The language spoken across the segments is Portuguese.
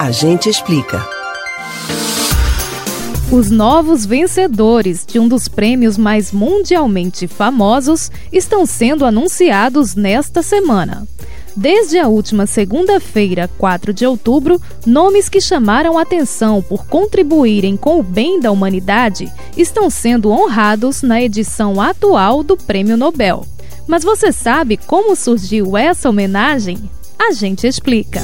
A gente explica. Os novos vencedores de um dos prêmios mais mundialmente famosos estão sendo anunciados nesta semana. Desde a última segunda-feira, 4 de outubro, nomes que chamaram atenção por contribuírem com o bem da humanidade estão sendo honrados na edição atual do Prêmio Nobel. Mas você sabe como surgiu essa homenagem? A gente explica.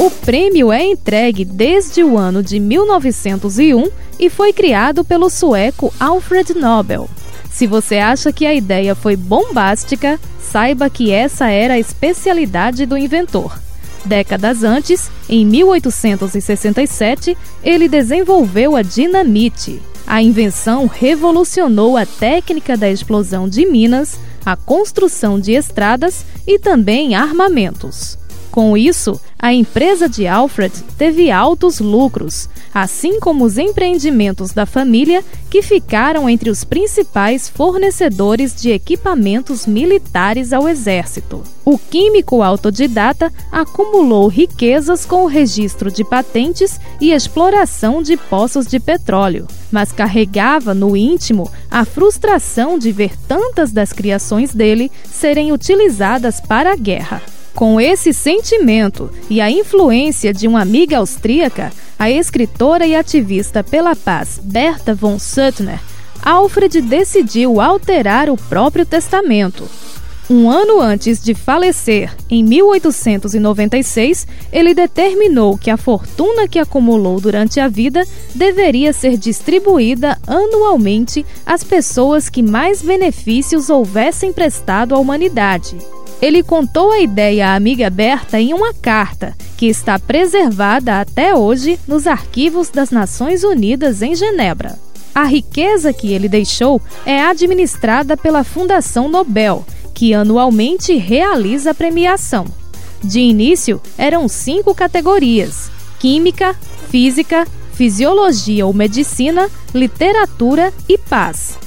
O prêmio é entregue desde o ano de 1901 e foi criado pelo sueco Alfred Nobel. Se você acha que a ideia foi bombástica, saiba que essa era a especialidade do inventor. Décadas antes, em 1867, ele desenvolveu a dinamite. A invenção revolucionou a técnica da explosão de minas, a construção de estradas e também armamentos. Com isso, a empresa de Alfred teve altos lucros, assim como os empreendimentos da família, que ficaram entre os principais fornecedores de equipamentos militares ao exército. O químico autodidata acumulou riquezas com o registro de patentes e exploração de poços de petróleo, mas carregava no íntimo a frustração de ver tantas das criações dele serem utilizadas para a guerra. Com esse sentimento e a influência de uma amiga austríaca, a escritora e ativista pela paz Berta von Suttner, Alfred decidiu alterar o próprio testamento. Um ano antes de falecer, em 1896, ele determinou que a fortuna que acumulou durante a vida deveria ser distribuída anualmente às pessoas que mais benefícios houvessem prestado à humanidade. Ele contou a ideia à amiga Berta em uma carta, que está preservada até hoje nos arquivos das Nações Unidas em Genebra. A riqueza que ele deixou é administrada pela Fundação Nobel, que anualmente realiza a premiação. De início, eram cinco categorias: Química, Física, Fisiologia ou Medicina, Literatura e Paz.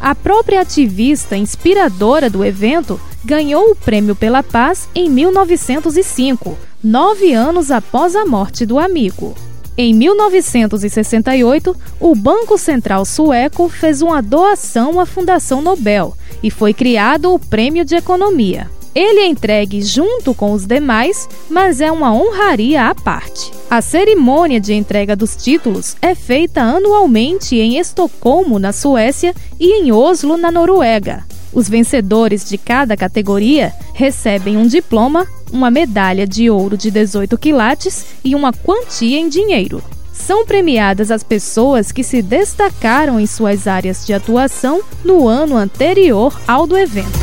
A própria ativista inspiradora do evento ganhou o Prêmio pela Paz em 1905, nove anos após a morte do amigo. Em 1968, o Banco Central Sueco fez uma doação à Fundação Nobel e foi criado o Prêmio de Economia. Ele é entregue junto com os demais, mas é uma honraria à parte. A cerimônia de entrega dos títulos é feita anualmente em Estocolmo, na Suécia, e em Oslo, na Noruega. Os vencedores de cada categoria recebem um diploma, uma medalha de ouro de 18 quilates e uma quantia em dinheiro. São premiadas as pessoas que se destacaram em suas áreas de atuação no ano anterior ao do evento.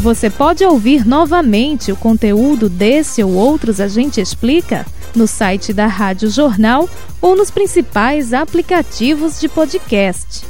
Você pode ouvir novamente o conteúdo desse ou outros A Gente Explica no site da Rádio Jornal ou nos principais aplicativos de podcast.